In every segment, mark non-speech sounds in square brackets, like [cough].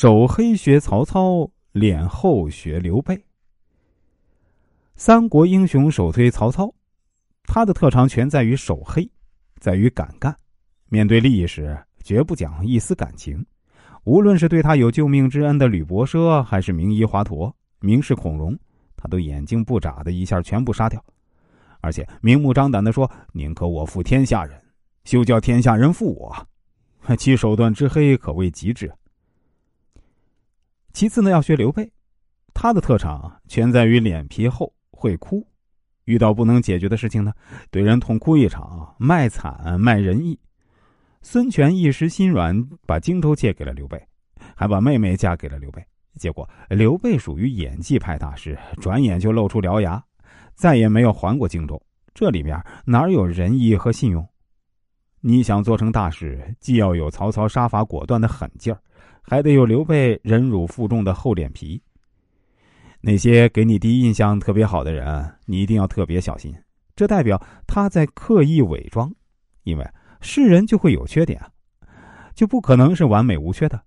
手黑学曹操，脸厚学刘备。三国英雄首推曹操，他的特长全在于手黑，在于敢干。面对利益时，绝不讲一丝感情。无论是对他有救命之恩的吕伯奢，还是名医华佗、名士孔融，他都眼睛不眨的一下全部杀掉，而且明目张胆的说：“宁可我负天下人，休叫天下人负我。”其手段之黑，可谓极致。其次呢，要学刘备，他的特长全在于脸皮厚，会哭。遇到不能解决的事情呢，对人痛哭一场，卖惨卖仁义。孙权一时心软，把荆州借给了刘备，还把妹妹嫁给了刘备。结果刘备属于演技派大师，转眼就露出獠牙，再也没有还过荆州。这里面哪有仁义和信用？你想做成大事，既要有曹操杀伐果断的狠劲儿。还得有刘备忍辱负重的厚脸皮。那些给你第一印象特别好的人，你一定要特别小心，这代表他在刻意伪装。因为是人就会有缺点，就不可能是完美无缺的。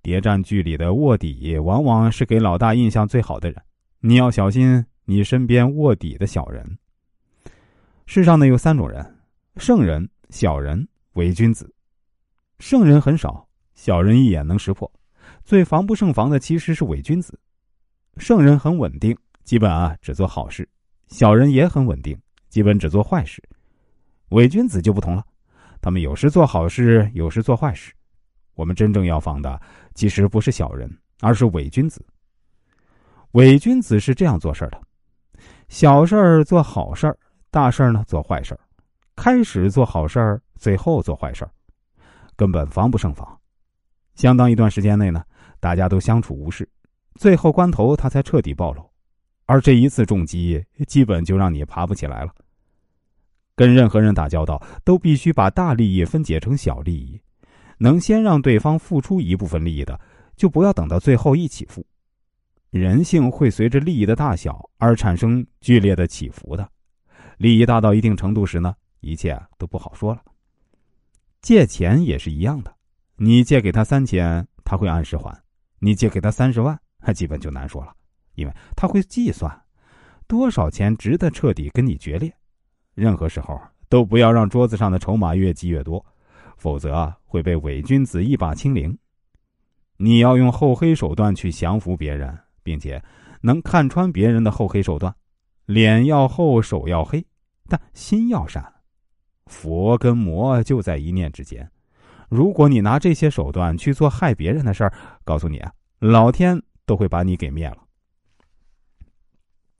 谍战剧里的卧底，往往是给老大印象最好的人。你要小心你身边卧底的小人。世上呢有三种人：圣人、小人、伪君子。圣人很少。小人一眼能识破，最防不胜防的其实是伪君子。圣人很稳定，基本啊只做好事；小人也很稳定，基本只做坏事。伪君子就不同了，他们有时做好事，有时做坏事。我们真正要防的，其实不是小人，而是伪君子。伪君子是这样做事的：小事儿做好事儿，大事儿呢做坏事儿。开始做好事儿，最后做坏事儿，根本防不胜防。相当一段时间内呢，大家都相处无事，最后关头他才彻底暴露，而这一次重击，基本就让你爬不起来了。跟任何人打交道，都必须把大利益分解成小利益，能先让对方付出一部分利益的，就不要等到最后一起付。人性会随着利益的大小而产生剧烈的起伏的，利益大到一定程度时呢，一切都不好说了。借钱也是一样的。你借给他三千，他会按时还；你借给他三十万，还 [laughs] 基本就难说了，因为他会计算多少钱值得彻底跟你决裂。任何时候都不要让桌子上的筹码越积越多，否则会被伪君子一把清零。你要用厚黑手段去降服别人，并且能看穿别人的厚黑手段，脸要厚，手要黑，但心要善。佛跟魔就在一念之间。如果你拿这些手段去做害别人的事儿，告诉你啊，老天都会把你给灭了。